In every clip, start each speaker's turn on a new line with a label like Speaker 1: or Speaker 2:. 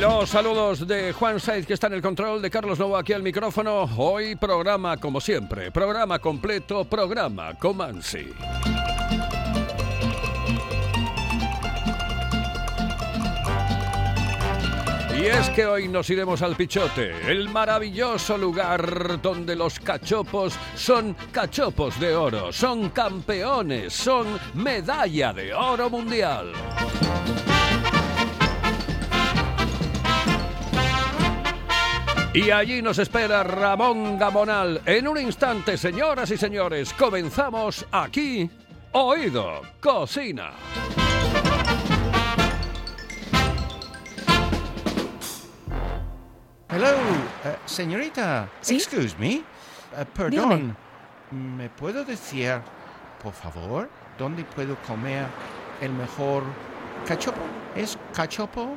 Speaker 1: Los saludos de Juan Saiz, que está en el control, de Carlos Novo aquí al micrófono. Hoy programa como siempre, programa completo, programa Comansi. Y es que hoy nos iremos al Pichote, el maravilloso lugar donde los cachopos son cachopos de oro, son campeones, son medalla de oro mundial. Y allí nos espera Ramón Gamonal. En un instante, señoras y señores, comenzamos aquí, Oído Cocina.
Speaker 2: Hello, eh, señorita.
Speaker 3: ¿Sí?
Speaker 2: Excuse me. Eh, perdón. ¿Me puedo decir, por favor, dónde puedo comer el mejor cachopo? ¿Es cachopo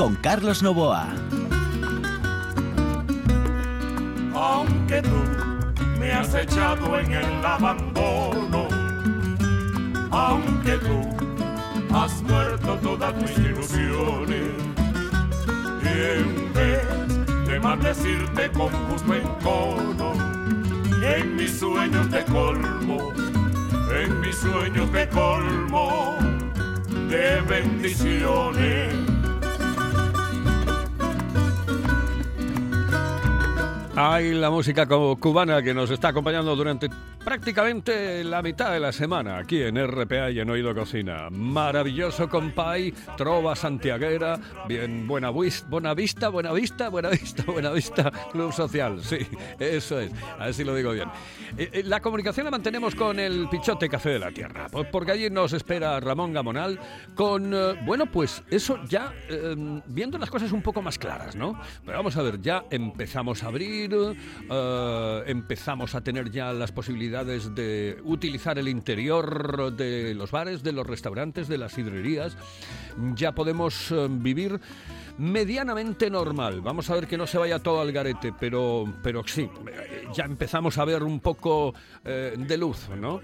Speaker 4: con Carlos Novoa.
Speaker 5: aunque tú me has echado en el abandono, aunque tú has muerto todas tus ilusiones, en vez de maldecirte con justo encono, en mis sueños de colmo, en mis sueños de colmo de bendiciones.
Speaker 1: Hay la música cubana que nos está acompañando durante prácticamente la mitad de la semana aquí en RPA y en Oído Cocina. Maravilloso compay, trova santiaguera, bien buena, buena vista, buena vista, buena vista, buena vista, club social, sí, eso es, a ver si lo digo bien. Eh, eh, la comunicación la mantenemos con el Pichote Café de la Tierra, porque allí nos espera Ramón Gamonal con, eh, bueno, pues eso ya eh, viendo las cosas un poco más claras, ¿no? Pero vamos a ver, ya empezamos a abrir, empezamos a tener ya las posibilidades de utilizar el interior de los bares, de los restaurantes, de las sidrerías. Ya podemos eh, vivir medianamente normal. Vamos a ver que no se vaya todo al garete, pero, pero sí, eh, ya empezamos a ver un poco eh, de luz, ¿no?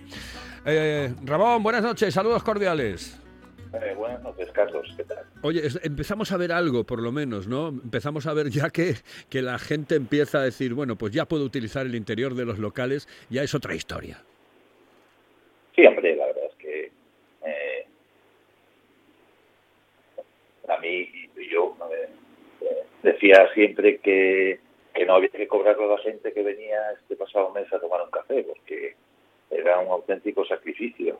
Speaker 1: Ramón, buenas noches, saludos cordiales.
Speaker 6: Eh, buenas noches, Carlos. ¿Qué tal?
Speaker 1: Oye, empezamos a ver algo, por lo menos, ¿no? Empezamos a ver ya que, que la gente empieza a decir, bueno, pues ya puedo utilizar el interior de los locales, ya es otra historia.
Speaker 6: Sí, hombre, la verdad es que eh, a mí, yo eh, decía siempre que, que no había que cobrarle a la gente que venía este pasado mes a tomar un café, porque era un auténtico sacrificio.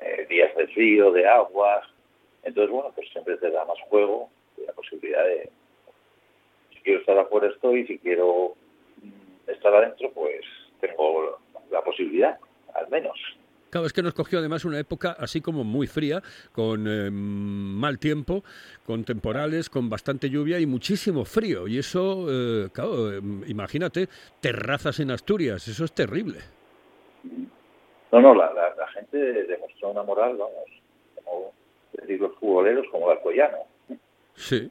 Speaker 6: Eh, días de frío, de aguas. Entonces, bueno, pues siempre te da más juego y la posibilidad de, si quiero estar afuera estoy, si quiero mm, estar adentro, pues tengo la posibilidad, al menos.
Speaker 1: Claro, es que nos cogió además una época así como muy fría, con eh, mal tiempo, con temporales, con bastante lluvia y muchísimo frío. Y eso, eh, claro, eh, imagínate, terrazas en Asturias, eso es terrible.
Speaker 6: No, no, la, la, la gente demostró una moral, vamos, como decir los futboleros, como el Alcoyano.
Speaker 1: Sí,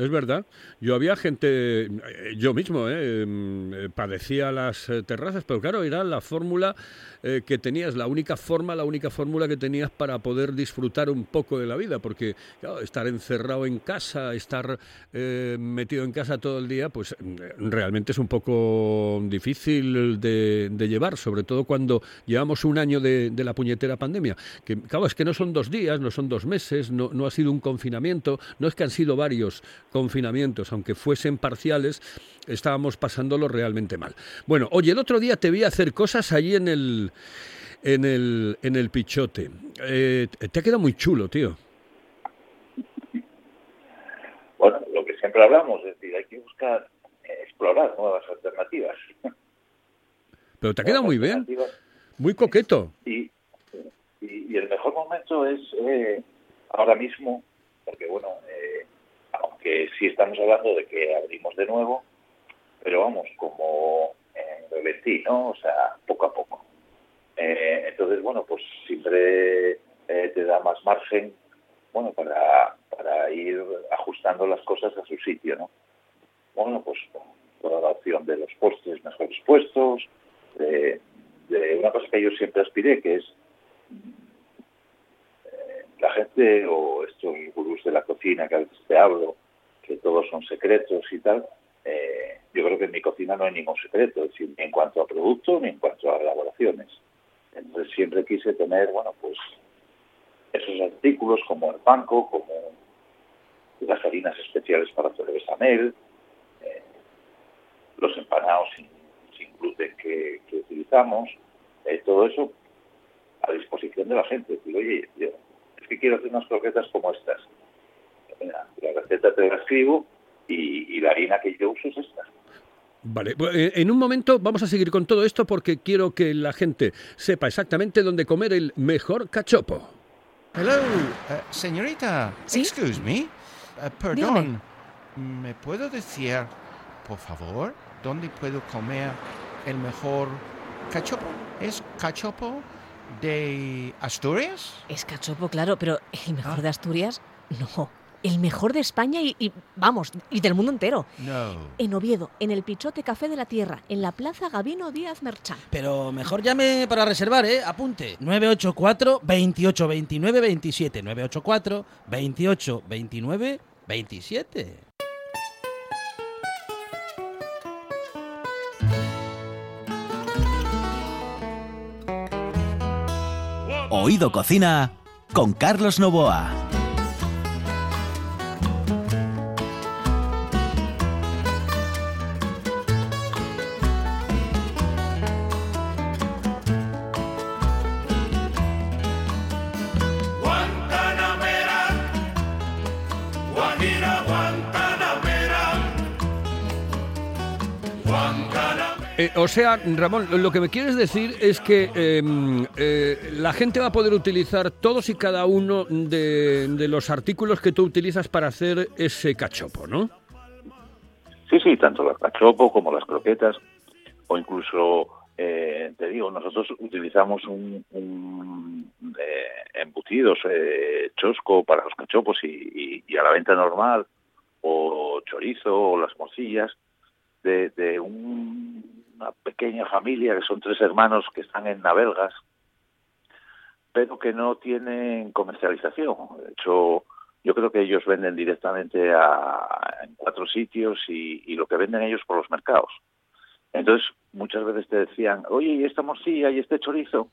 Speaker 1: es verdad. Yo había gente, eh, yo mismo, eh, mm, eh, padecía las terrazas, pero claro, era la fórmula que tenías, la única forma, la única fórmula que tenías para poder disfrutar un poco de la vida, porque claro, estar encerrado en casa, estar metido en casa todo el día, pues mm, realmente es un poco difícil de, llevar, sobre todo cuando llevamos un año de, la puñetera pandemia. Que claro, es que no son dos días, no son dos meses, no ha sido un confinamiento, no es que han sido varios confinamientos, aunque fuesen parciales, estábamos pasándolo realmente mal. Bueno, oye, el otro día te vi hacer cosas allí en el, en el, en el Pichote. Eh, te ha quedado muy chulo, tío.
Speaker 6: Bueno, lo que siempre hablamos, es decir, hay que buscar, eh, explorar nuevas alternativas.
Speaker 1: Pero te ha quedado muy bien, muy coqueto.
Speaker 6: Y, y, y el mejor momento es eh, ahora mismo, porque bueno, eh, aunque sí estamos hablando de que abrimos de nuevo, pero vamos, como en revestí, ¿no? O sea, poco a poco. Eh, entonces, bueno, pues siempre eh, te da más margen, bueno, para, para ir ajustando las cosas a su sitio, ¿no? Bueno, pues toda la opción de los postres mejores puestos, de, de una cosa que yo siempre aspiré, que es eh, la gente o estos gurús de la cocina que a veces te hablo, que todos son secretos y tal, eh, yo creo que en mi cocina no hay ningún secreto, es decir, ni en cuanto a producto ni en cuanto a elaboraciones. Entonces siempre quise tener, bueno, pues esos artículos como el panco, como las harinas especiales para hacer bechamel, eh, los empanados sin, gluten que, utilizamos, eh, todo eso a disposición de la gente. Decir, oye, yo, es que quiero hacer unas croquetas como estas. Mira, la receta te la escribo y, y la harina que yo uso es esta.
Speaker 1: Vale, eh, en un momento vamos a seguir con todo esto porque quiero que la gente sepa exactamente dónde comer el mejor cachopo.
Speaker 2: Hello, eh, señorita.
Speaker 3: ¿Sí?
Speaker 2: Excuse me. Eh, perdón. ¿Me puedo decir, por favor, dónde puedo comer el mejor cachopo? ¿Es cachopo de Asturias?
Speaker 3: Es cachopo, claro, pero el mejor
Speaker 2: Ah.
Speaker 3: de Asturias, no. El mejor de España y, y, vamos, y del mundo entero.
Speaker 2: No.
Speaker 3: En Oviedo, en el Pichote Café de la Tierra, en la Plaza Gabino Díaz Merchán.
Speaker 7: Pero mejor llame para reservar, ¿eh? Apunte. 984 28 29 27. 984 28 29 27.
Speaker 4: Oído Cocina con Carlos Novoa.
Speaker 1: Eh, o sea, Ramón, lo que me quieres decir es que em, eh, la gente va a poder utilizar todos y cada uno de, los artículos que tú utilizas para hacer ese cachopo, ¿no?
Speaker 6: Sí, sí, tanto las cachopo como las croquetas, o incluso, eh, te digo, nosotros utilizamos un, un, embutidos chosco para los cachopos y, a la venta normal, o chorizo, o las morcillas, de un- una pequeña familia que son tres hermanos que están en Navelgas, pero que no tienen comercialización. De hecho, yo creo que ellos venden directamente a, en cuatro sitios y, y lo que venden ellos por los mercados. Entonces, muchas veces te decían, oye, ¿y esta morcilla y este chorizo?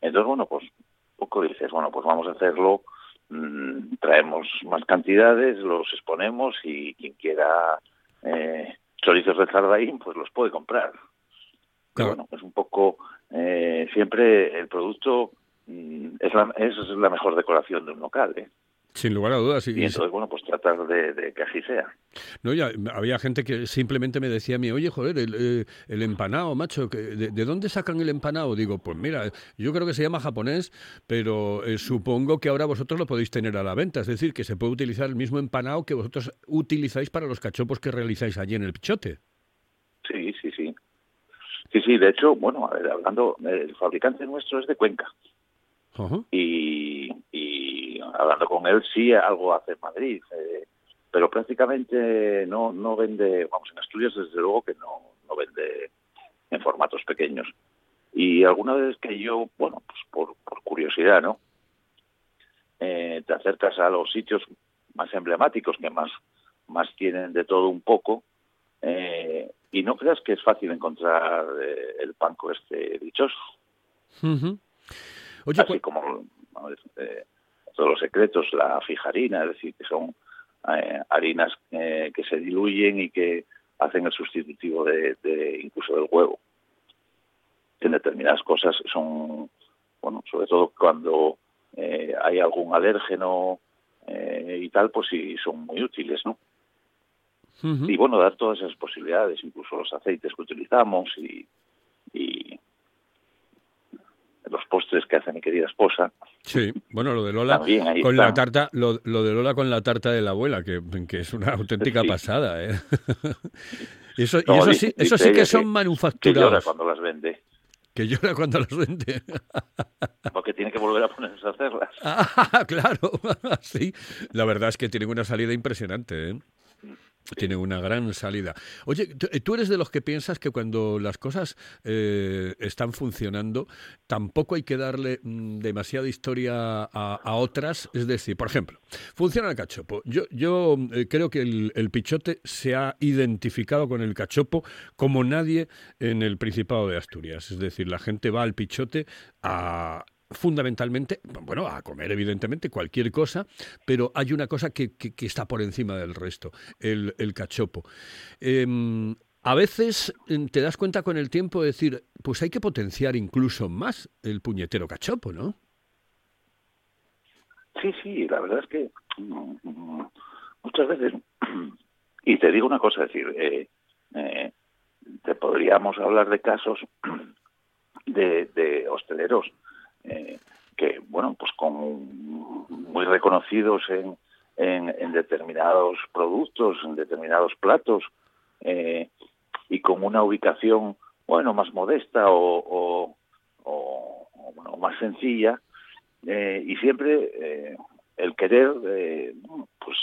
Speaker 6: Entonces, bueno, pues poco dices, bueno, pues vamos a hacerlo, mm, traemos más cantidades, los exponemos y quien quiera eh, chorizos de Zardaín, pues los puede comprar. Pero
Speaker 1: Claro.
Speaker 6: bueno, es un poco, eh, siempre el producto mm, es la, es la mejor decoración de un local, ¿eh?
Speaker 1: Sin lugar a dudas. y-
Speaker 6: Y entonces, bueno, pues tratar de, de que así sea.
Speaker 1: No, ya, había gente que simplemente me decía a mí, oye, joder, el, eh, el empanado, macho, que- de, de dónde sacan el empanado? Digo, pues mira, yo creo que se llama japonés, pero eh, supongo que ahora vosotros lo podéis tener a la venta. Es decir, que se puede utilizar el mismo empanado que vosotros utilizáis para los cachopos que realizáis allí en el pichote.
Speaker 6: Sí, sí, de hecho, bueno, a ver, hablando, el fabricante nuestro es de Cuenca y, y hablando con él sí algo hace en Madrid, eh, pero prácticamente no no vende, vamos, en Asturias desde luego que no, no vende en formatos pequeños. Y alguna vez que yo, bueno, pues por, por curiosidad, ¿no? Eh, te acercas a los sitios más emblemáticos que más, más tienen de todo un poco, eh, y no creas que es fácil encontrar eh, el panco este dichoso.
Speaker 1: Oye,
Speaker 6: Así
Speaker 1: cu-
Speaker 6: como eh, todos los secretos, la fijarina, es decir, que son eh, harinas eh, que se diluyen y que hacen el sustitutivo de, de incluso del huevo. En determinadas cosas son, bueno, sobre todo cuando hay algún alérgeno y tal, pues sí son muy útiles, ¿no? Y bueno, dar todas esas posibilidades, incluso los aceites que utilizamos y, y los postres que hace mi querida esposa.
Speaker 1: Sí, bueno, lo de Lola
Speaker 6: También
Speaker 1: con la tarta, lo, lo de Lola con la tarta de la abuela, que, que es una auténtica
Speaker 6: Sí.
Speaker 1: pasada, ¿eh? y eso, y eso sí, eso sí que son
Speaker 6: Que llora
Speaker 1: manufacturados.
Speaker 6: cuando las vende,
Speaker 1: Que llora cuando los vende.
Speaker 6: porque tiene que volver a ponerse a hacerlas.
Speaker 1: Ah, claro, sí. La verdad es que tienen una salida impresionante, ¿eh? Tienen una gran salida. Oye, tú- tú eres de los que piensas que cuando las cosas eh, están funcionando, tampoco hay que darle mm, demasiada historia a, a otras. Es decir, por ejemplo, funciona el cachopo. Yo, yo eh, creo que el, el pichote se ha identificado con el cachopo como nadie en el Principado de Asturias. Es decir, la gente va al pichote a fundamentalmente, bueno, a comer evidentemente cualquier cosa, pero hay una cosa que, que- está por encima del resto, el, el cachopo. Em, a veces em, te das cuenta con el tiempo de decir, pues hay que potenciar incluso más el puñetero cachopo, ¿no?
Speaker 6: Sí, sí, la verdad es que mm, mm, muchas veces, y te digo una cosa, es decir, eh, eh, te podríamos hablar de casos de hosteleros eh, que, bueno, pues con muy reconocidos en, en, determinados productos, en determinados platos, eh, y con una ubicación, bueno, más modesta o, o, o, más sencilla, eh, y siempre el querer pues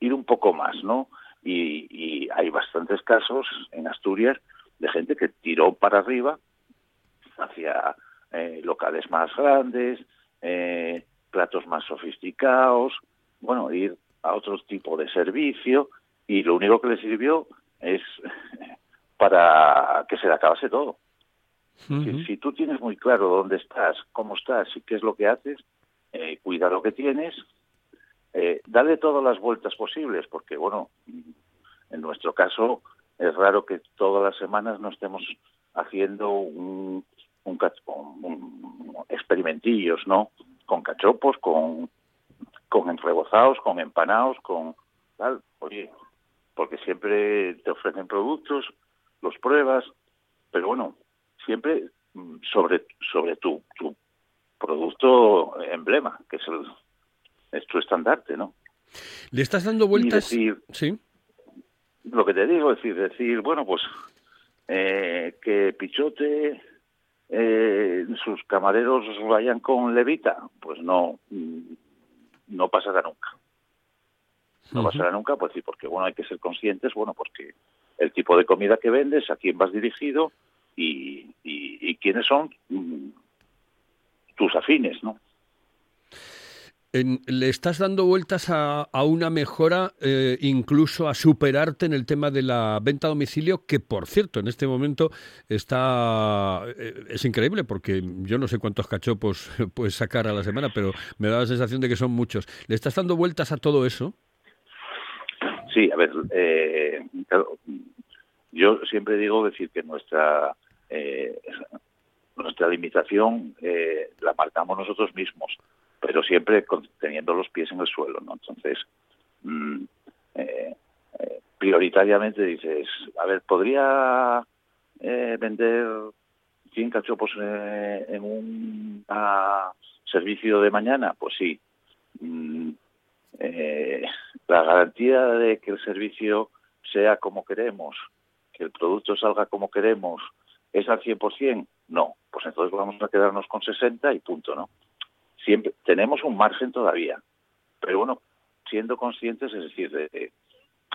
Speaker 6: ir un poco más, ¿no? Y hay bastantes casos en Asturias de gente que tiró para arriba hacia eh, locales más grandes, eh, platos más sofisticados, bueno, ir a otro tipo de servicio y lo único que le sirvió es para que se le acabase todo. Si, si tú tienes muy claro dónde estás, cómo estás y qué es lo que haces, eh, cuida lo que tienes, eh, dale todas las vueltas posibles, porque bueno, en nuestro caso es raro que todas las semanas no estemos haciendo un, un, un- experimentillos, ¿no? Con cachopos, con, con enrebozados, con empanados, con tal. Oye, porque siempre te ofrecen productos, los pruebas, pero bueno, siempre mm, sobre sobre tu, tu producto emblema, que es el es tu estandarte, ¿no?
Speaker 1: Le estás dando
Speaker 6: Y
Speaker 1: vueltas.
Speaker 6: decir,
Speaker 1: Sí.
Speaker 6: lo que te digo, es decir, decir, bueno, pues eh, que Pichote, eh, sus camareros vayan con levita, pues no, no pasará nunca. No pasará nunca, pues sí, porque bueno, hay que ser conscientes, bueno, pues que el tipo de comida que vendes, a quién vas dirigido y, y, y quiénes son mm, tus afines, ¿no?
Speaker 1: En- le estás dando vueltas a, a una mejora, eh, incluso a superarte en el tema de la venta a domicilio, que por cierto, en este momento está eh, es increíble porque yo no sé cuántos cachopos puedes sacar a la semana, pero me da la sensación de que son muchos. ¿Le estás dando vueltas a todo eso?
Speaker 6: Sí, a ver, eh, claro, yo siempre digo decir que nuestra eh, nuestra limitación la marcamos nosotros mismos, pero siempre con- teniendo los pies en el suelo, ¿no? Entonces, mm, eh, prioritariamente dices, a ver, ¿podría eh, vender 100 cachopos eh, en un servicio de mañana? Pues sí. Mm, eh, la garantía de que el servicio sea como queremos, que el producto salga como queremos, ¿es al 100%? No, pues entonces vamos a quedarnos con 60 y punto, ¿no? Siempre tenemos un margen todavía, pero bueno, siendo conscientes, es decir, de, de-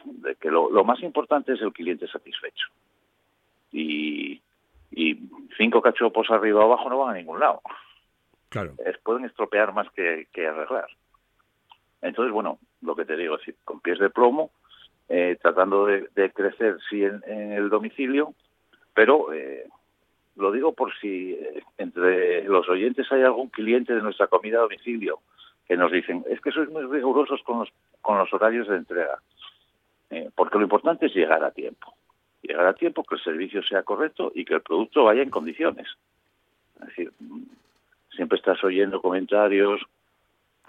Speaker 6: de que lo, lo más importante es el cliente satisfecho. Y, y cinco cachopos arriba o abajo no van a ningún lado
Speaker 1: Claro.
Speaker 6: es- pueden estropear más que, que arreglar. Entonces, bueno, lo que te digo, es decir, con pies de plomo, eh, tratando de, de crecer, sí, en, en el domicilio, pero eh, lo digo por si eh, entre los oyentes hay algún cliente de nuestra comida a domicilio que nos dicen, es que sois muy rigurosos con los, con los horarios de entrega, Eh, porque lo importante es llegar a tiempo. Llegar a tiempo, que el servicio sea correcto y que el producto vaya en condiciones. Es decir, mm, siempre estás oyendo comentarios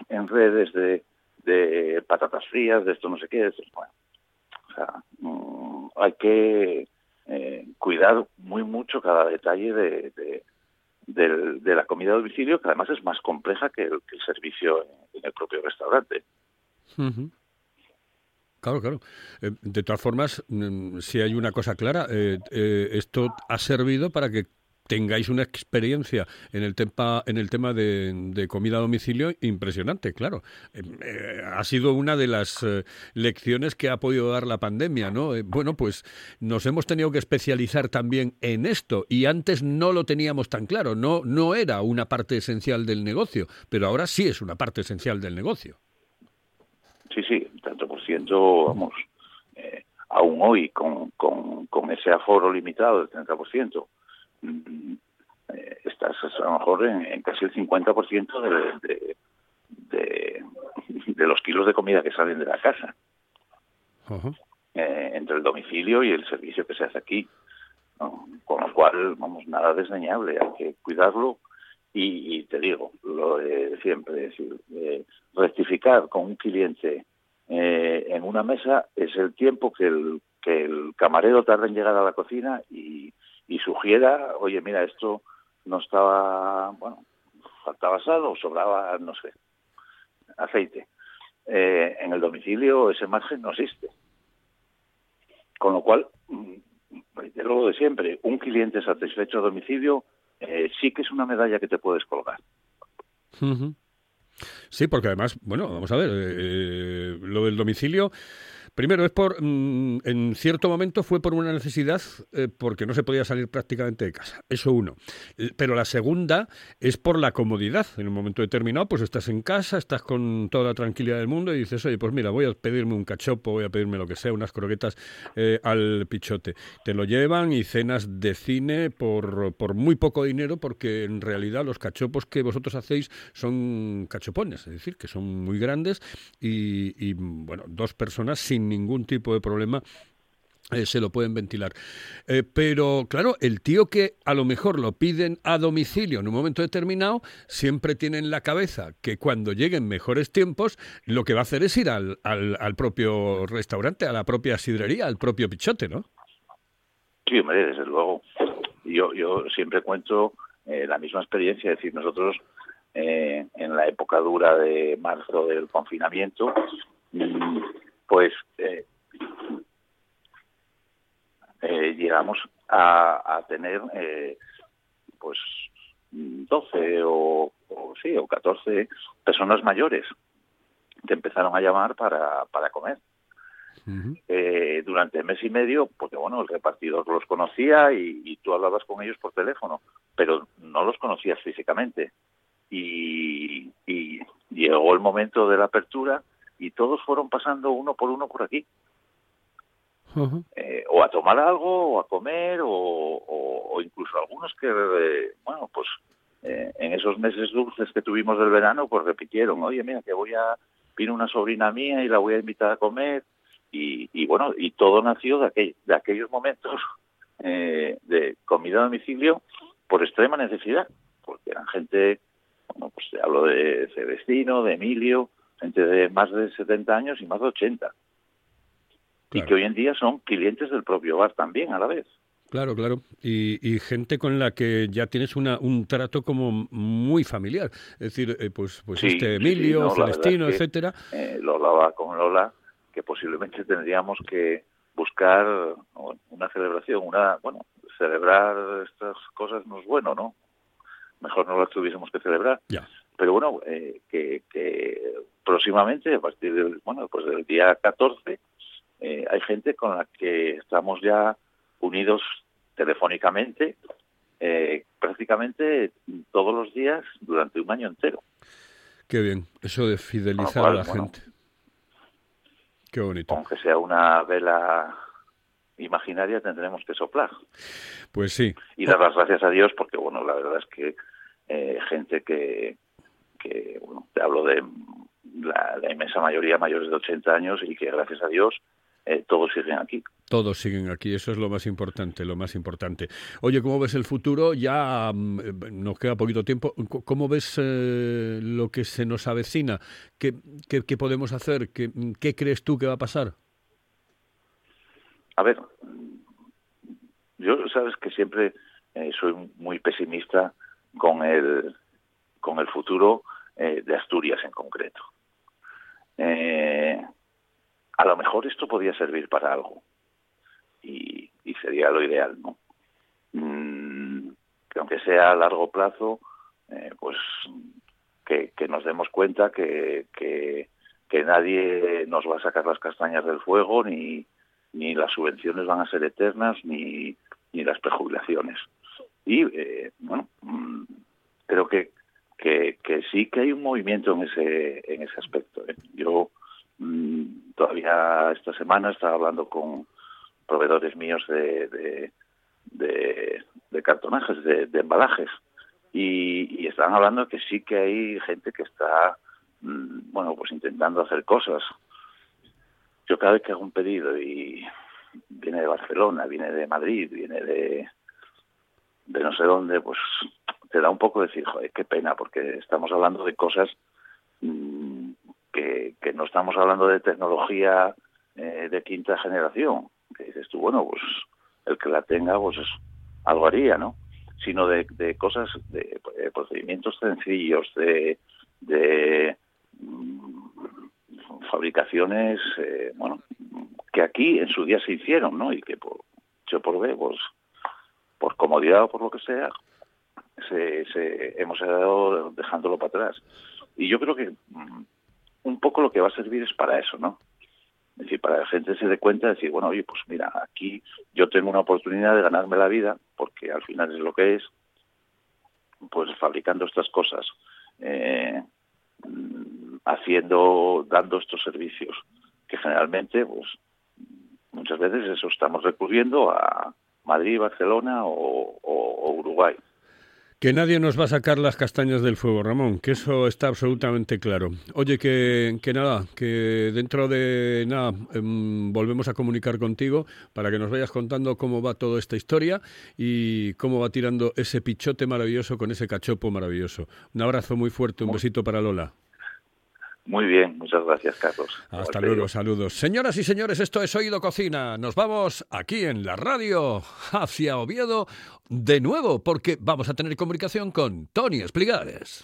Speaker 6: en redes de, de patatas frías, de esto no sé qué. Bueno, o sea, mm, hay que eh, cuidar muy mucho cada detalle de, de, de la comida a domicilio, que además es más compleja que el, que el servicio en, el propio restaurante.
Speaker 1: Claro, claro. Eh, de todas formas, mm, si hay una cosa clara, eh, eh, esto ha servido para que tengáis una experiencia en el tema en el tema de, comida a domicilio impresionante, claro. Eh, eh, ha sido una de las eh, lecciones que ha podido dar la pandemia, ¿no? Bueno, pues nos hemos tenido que especializar también en esto y antes no lo teníamos tan claro, no no era una parte esencial del negocio, pero ahora sí es una parte esencial del negocio.
Speaker 6: Sí, sí, tanto por ciento, vamos, aún hoy con, con, con ese aforo limitado del 30%, mm, eh, estás a lo mejor en, en casi el 50% de, de, de, de los kilos de comida que salen de la casa, eh, entre el domicilio y el servicio que se hace aquí. ¿no? Con lo cual, vamos, nada desdeñable, hay que cuidarlo y, y te digo, lo de siempre, es decir, eh, rectificar con un cliente eh, en una mesa es el tiempo que el, que el camarero tarda en llegar a la cocina y, y sugiera, oye, mira, esto no estaba, bueno, faltaba sal o sobraba, no sé, aceite. Eh, en el domicilio ese margen no existe. Con lo cual, mm, lo de siempre, un cliente satisfecho a domicilio eh, sí que es una medalla que te puedes colgar.
Speaker 1: Sí, porque además, bueno, vamos a ver, eh, lo del domicilio, primero es por, mm, en cierto momento fue por una necesidad, eh, porque no se podía salir prácticamente de casa, eso uno. Pero la segunda es por la comodidad. En un momento determinado, pues estás en casa, estás con toda la tranquilidad del mundo y dices, oye, pues mira, voy a pedirme un cachopo, voy a pedirme lo que sea, unas croquetas eh, al pichote. Te lo llevan y cenas de cine por, por muy poco dinero, porque en realidad los cachopos que vosotros hacéis son cachopones, es decir, que son muy grandes y, y, bueno, dos personas sin ningún tipo de problema eh, se lo pueden ventilar. Eh, pero claro, el tío que a lo mejor lo piden a domicilio en un momento determinado, siempre tiene en la cabeza que cuando lleguen mejores tiempos, lo que va a hacer es ir al, al, al propio restaurante, a la propia sidrería, al propio pichote, ¿no?
Speaker 6: Sí, desde luego. Yo, yo siempre cuento eh, la misma experiencia, es decir, nosotros en la época dura de marzo del confinamiento, mm, pues eh, eh, llegamos a, a tener eh, pues 12 o, o sí o 14 personas mayores que empezaron a llamar para, para comer eh, durante mes y medio, porque bueno, el repartidor los conocía y, y tú hablabas con ellos por teléfono, pero no los conocías físicamente. Y, y llegó el momento de la apertura y todos fueron pasando uno por uno por aquí, eh, o a tomar algo, o a comer, o, o- o incluso algunos que, eh, bueno, pues eh, en esos meses dulces que tuvimos del verano, pues repitieron, oye, mira, que voy a, vino una sobrina mía y la voy a invitar a comer, y, y bueno, y todo nació de, aquel- de aquellos momentos eh, de comida a domicilio por extrema necesidad, porque eran gente, bueno, pues te hablo de Celestino, de Emilio, gente de más de 70 años y más de 80, y que hoy en día son clientes del propio bar también a la vez.
Speaker 1: Claro, claro. Y, y gente con la que ya tienes una, un trato como muy familiar. Es decir, eh, pues, pues
Speaker 6: Sí,
Speaker 1: este Emilio,
Speaker 6: sí, no,
Speaker 1: Celestino,
Speaker 6: es que-
Speaker 1: etcétera.
Speaker 6: Eh, lo hablaba con Lola, que posiblemente tendríamos que buscar una celebración, una, bueno, celebrar estas cosas no es bueno, ¿no? Mejor no las tuviésemos que celebrar.
Speaker 1: Ya.
Speaker 6: Pero bueno, eh, que, que próximamente, a partir del, bueno, pues del día 14, eh, hay gente con la que estamos ya unidos telefónicamente eh, prácticamente todos los días durante un año entero.
Speaker 1: Qué bien. Eso de fidelizar a la
Speaker 6: bueno.
Speaker 1: gente. Qué bonito.
Speaker 6: Aunque sea una vela imaginaria, tendremos que soplar.
Speaker 1: Pues sí.
Speaker 6: Y dar las gracias a Dios porque, bueno, la verdad es que eh, gente que, que bueno, te hablo de la, la inmensa mayoría mayores de 80 años y que gracias a Dios eh, todos siguen aquí.
Speaker 1: Todos siguen aquí, eso es lo más importante, lo más importante. Oye, ¿cómo ves el futuro? Ya mm, eh, nos queda poquito tiempo. ¿Cómo ves eh, lo que se nos avecina? ¿Qué, qué, qué podemos hacer? ¿Qué, ¿Qué crees tú que va a pasar?
Speaker 6: A ver, yo sabes que siempre eh, soy muy pesimista con el con el futuro eh, de Asturias en concreto. Eh, a lo mejor esto podría servir para algo y, sería lo ideal, ¿no? Mm, que aunque sea a largo plazo, eh, pues que, nos demos cuenta que, que, nadie nos va a sacar las castañas del fuego ni, ni las subvenciones van a ser eternas ni, ni las prejubilaciones. Y bueno, mm, creo que, que, sí que hay un movimiento en ese, en ese aspecto. ¿eh? Yo mm, todavía esta semana estaba hablando con proveedores míos de, cartonajes, de, embalajes, y, están hablando que sí que hay gente que está, mm, bueno, pues intentando hacer cosas. Yo cada vez que hago un pedido y viene de Barcelona, viene de Madrid, viene de, de no sé dónde, pues te da un poco de decir, joder, qué pena, porque estamos hablando de cosas mm, que, que no estamos hablando de tecnología eh, de quinta generación. Que dices tú, bueno, pues el que la tenga, pues algo haría, ¿no? Sino de, cosas, de, eh, procedimientos sencillos, de, de mm, fabricaciones, eh, bueno, que aquí en su día se hicieron, ¿no? Y que por, yo por B, pues, por comodidad o por lo que sea, se, hemos ido dejándolo para atrás. Y yo creo que mm, un poco lo que va a servir es para eso, ¿no? Es decir, para que la gente se dé cuenta de decir, bueno, oye, pues mira, aquí yo tengo una oportunidad de ganarme la vida, porque al final es lo que es, pues fabricando estas cosas, eh, mm, haciendo, dando estos servicios, que generalmente, pues, muchas veces eso estamos recurriendo a Madrid, Barcelona o Uruguay.
Speaker 1: Que nadie nos va a sacar las castañas del fuego, Ramón, que eso está absolutamente claro. Oye, que, que nada, que dentro de nada em, volvemos a comunicar contigo para que nos vayas contando cómo va toda esta historia y cómo va tirando ese pichote maravilloso con ese cachopo maravilloso. Un abrazo muy fuerte, un besito para Lola.
Speaker 6: Muy bien, muchas gracias, Carlos.
Speaker 1: Hasta luego,
Speaker 6: digo.
Speaker 1: saludos. Señoras y señores, esto es Oído Cocina. Nos vamos aquí en la radio hacia Oviedo de nuevo porque vamos a tener comunicación con Tony Espligares.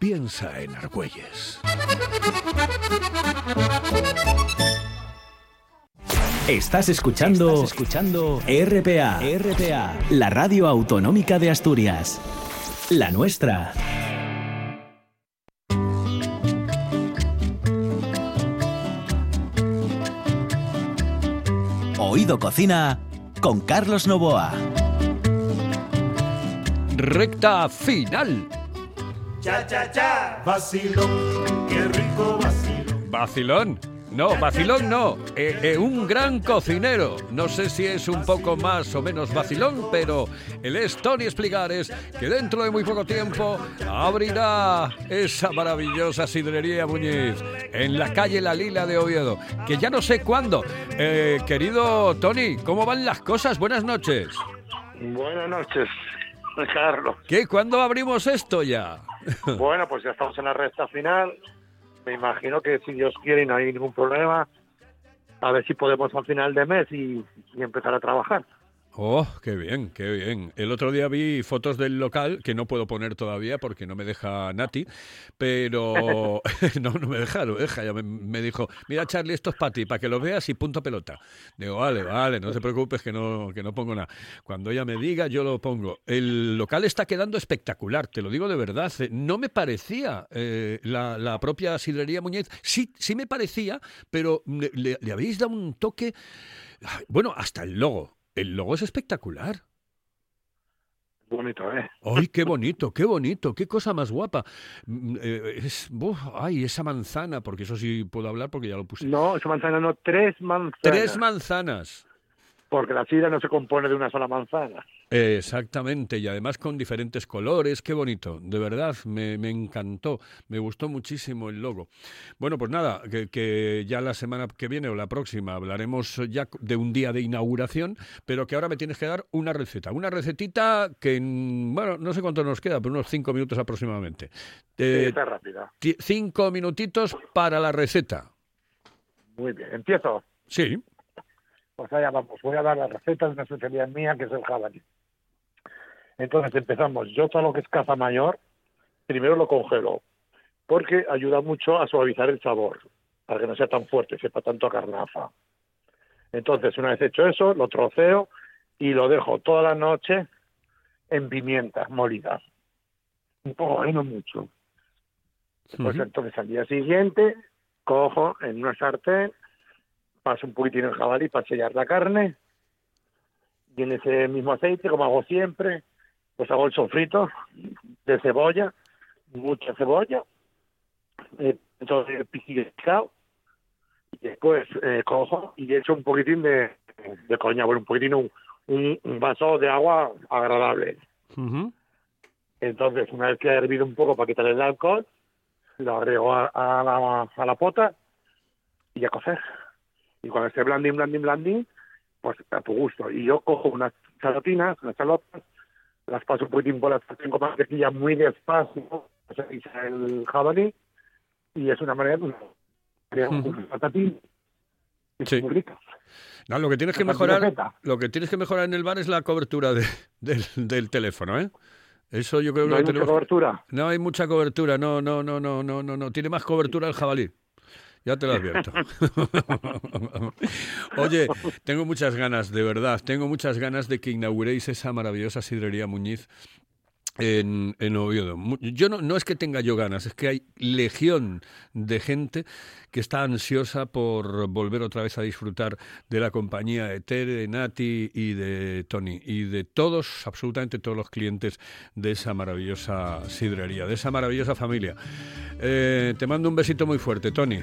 Speaker 1: Piensa en Argüelles.
Speaker 4: Estás escuchando, escuchando RPA, RPA, la radio autonómica de Asturias. La nuestra. Oído Cocina con Carlos Novoa.
Speaker 1: Recta final.
Speaker 5: Cha, cha, cha, vacilón, qué rico vacilón.
Speaker 1: Vacilón. No, vacilón no. Eh, eh, un gran cocinero. No sé si es un poco más o menos vacilón, pero él es Tony Espligares, que dentro de muy poco tiempo abrirá esa maravillosa sidrería Muñiz en la calle La Lila de Oviedo, que ya no sé cuándo. Eh, querido Tony, ¿cómo van las cosas? Buenas noches.
Speaker 8: Buenas noches, Carlos.
Speaker 1: ¿Qué? ¿Cuándo abrimos esto ya?
Speaker 8: Bueno, pues ya estamos en la recta final. me imagino que si Dios quiere y no hay ningún problema, a ver si podemos al final de mes y, y empezar a trabajar.
Speaker 1: Oh, qué bien, qué bien. El otro día vi fotos del local que no puedo poner todavía porque no me deja Nati, pero no, no me deja, lo deja. Ya me, me dijo, mira Charlie, esto es para ti, para que lo veas y punto pelota. Digo, vale, vale, no te preocupes que no, que no pongo nada. Cuando ella me diga, yo lo pongo. El local está quedando espectacular, te lo digo de verdad. Eh, No me parecía eh, la, la propia sidrería Muñiz. Sí, sí me parecía, pero le, le- le habéis dado un toque. Ay, Bueno, hasta el logo. El logo es espectacular.
Speaker 8: Bonito, ¿eh?
Speaker 1: ¡Ay, qué bonito, qué bonito! ¡Qué cosa más guapa! Mm, eh, es, ¡Ay, esa manzana! Porque eso sí puedo hablar porque ya lo puse.
Speaker 8: No, esa manzana no, tres manzanas.
Speaker 1: Tres manzanas.
Speaker 8: Porque la sidra no se compone de una sola manzana.
Speaker 1: Exactamente, y además con diferentes colores, qué bonito, de verdad, me, me encantó, me gustó muchísimo el logo. Bueno, pues nada, que, que ya la semana que viene o la próxima hablaremos ya de un día de inauguración, pero que ahora me tienes que dar una receta, una recetita que, en- bueno, no sé cuánto nos queda, pero unos cinco minutos aproximadamente. Eh,
Speaker 8: Está rápida.
Speaker 1: cinco minutitos para la receta.
Speaker 8: Muy bien. Empiezo.
Speaker 1: Sí,
Speaker 8: Pues allá vamos. Voy a dar la receta de una especialidad mía que es el jabalí. Entonces empezamos. Yo todo lo que es caza mayor, primero lo congelo, porque ayuda mucho a suavizar el sabor, para que no sea tan fuerte, sepa tanto a carnaza. Entonces, una vez hecho eso, lo troceo y lo dejo toda la noche en pimientas molidas. Un poco, no mucho. Pues entonces al día siguiente cojo en una sartén, paso un poquitín el jabalí para sellar la carne y en ese mismo aceite, como hago siempre, pues hago el sofrito de cebolla, mucha cebolla, eh, entonces el picado y después eh, cojo y echo un poquitín de, de coña, bueno, un poquitín, un, un, vaso de agua agradable. Entonces, una vez que ha hervido un poco para quitarle el alcohol, lo agrego a, a la, a la pota y a cocer. Y cuando esté blandín, blandín, blandín, pues a tu gusto. Y yo cojo unas chalotinas, unas chalotas, las paso un poquitín por la sartén con mantequilla muy despacio, se el jabalí, y es una manera de crear un patatín.
Speaker 1: Sí.
Speaker 8: muy rica.
Speaker 1: No, lo que tienes que mejorar, lo que tienes que mejorar en el bar es la cobertura de- del, del teléfono, ¿eh? Eso yo creo que
Speaker 8: No hay mucha cobertura.
Speaker 1: No hay mucha cobertura, no, no, no, no, no, no, no. Tiene más cobertura el jabalí. Ya te lo advierto. Oye, tengo muchas ganas, de verdad, tengo muchas ganas de que inauguréis esa maravillosa sidrería Muñiz en, en Oviedo. Yo no, no es que tenga yo ganas, es que hay legión de gente que está ansiosa por volver otra vez a disfrutar de la compañía de Tere, de Nati y de Tony y de todos, absolutamente todos los clientes de esa maravillosa sidrería, de esa maravillosa familia. Eh, te mando un besito muy fuerte, Tony.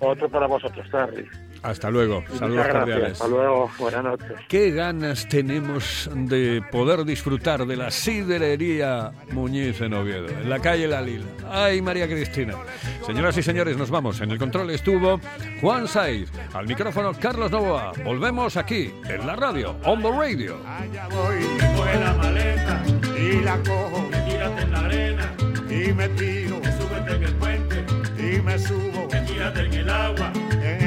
Speaker 8: Otro para vosotros, Charlie.
Speaker 1: Hasta luego. Saludos cordiales.
Speaker 8: Hasta luego. Buenas noches.
Speaker 1: Qué ganas tenemos de poder disfrutar de la sidrería Muñiz en Oviedo, en la calle La Lila. Ay, María Cristina. Señoras y señores, nos vamos. En el control estuvo Juan Saiz. Al micrófono Carlos Novoa. Volvemos aquí, en la radio, On The Radio.
Speaker 5: Allá voy, coge la maleta y la cojo, me tírate en la arena y me tiro, súbete en el puente y me subo, me tírate en el agua,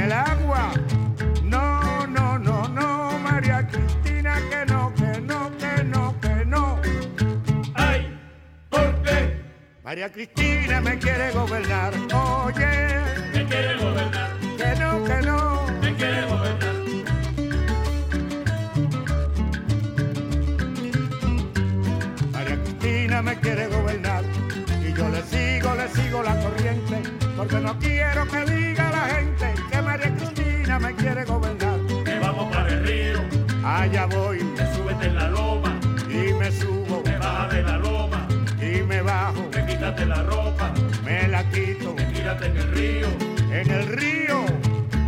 Speaker 5: el agua. No, no, no, no, María Cristina, que no, que no, que no, que no. Ay, ¿por qué? María Cristina me quiere gobernar, oye, me quiere gobernar, que no, que no, me quiere gobernar. María Cristina me quiere gobernar y yo le sigo, le sigo la corriente porque no quiero que quítate la ropa, me la quito, tírate en el río, en el río.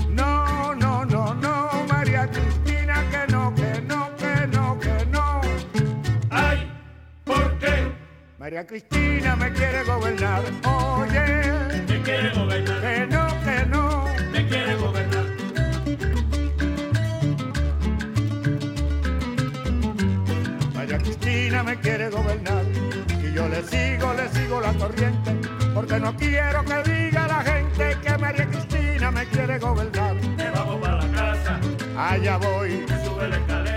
Speaker 5: No, no, no, no, María Cristina, que no, que no, que no, que no. Ay, ¿por qué? María Cristina me quiere gobernar. Oye, me quiere gobernar. Que no, que no, me quiere gobernar. María Cristina me quiere gobernar yo le sigo, le sigo la corriente porque no quiero que diga la gente que María Cristina me quiere gobernar.
Speaker 9: Que vamos para la casa,
Speaker 5: Allá voy
Speaker 9: sube la escalera.